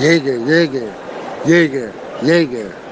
Jäger, Jäger, Jäger, Jäger.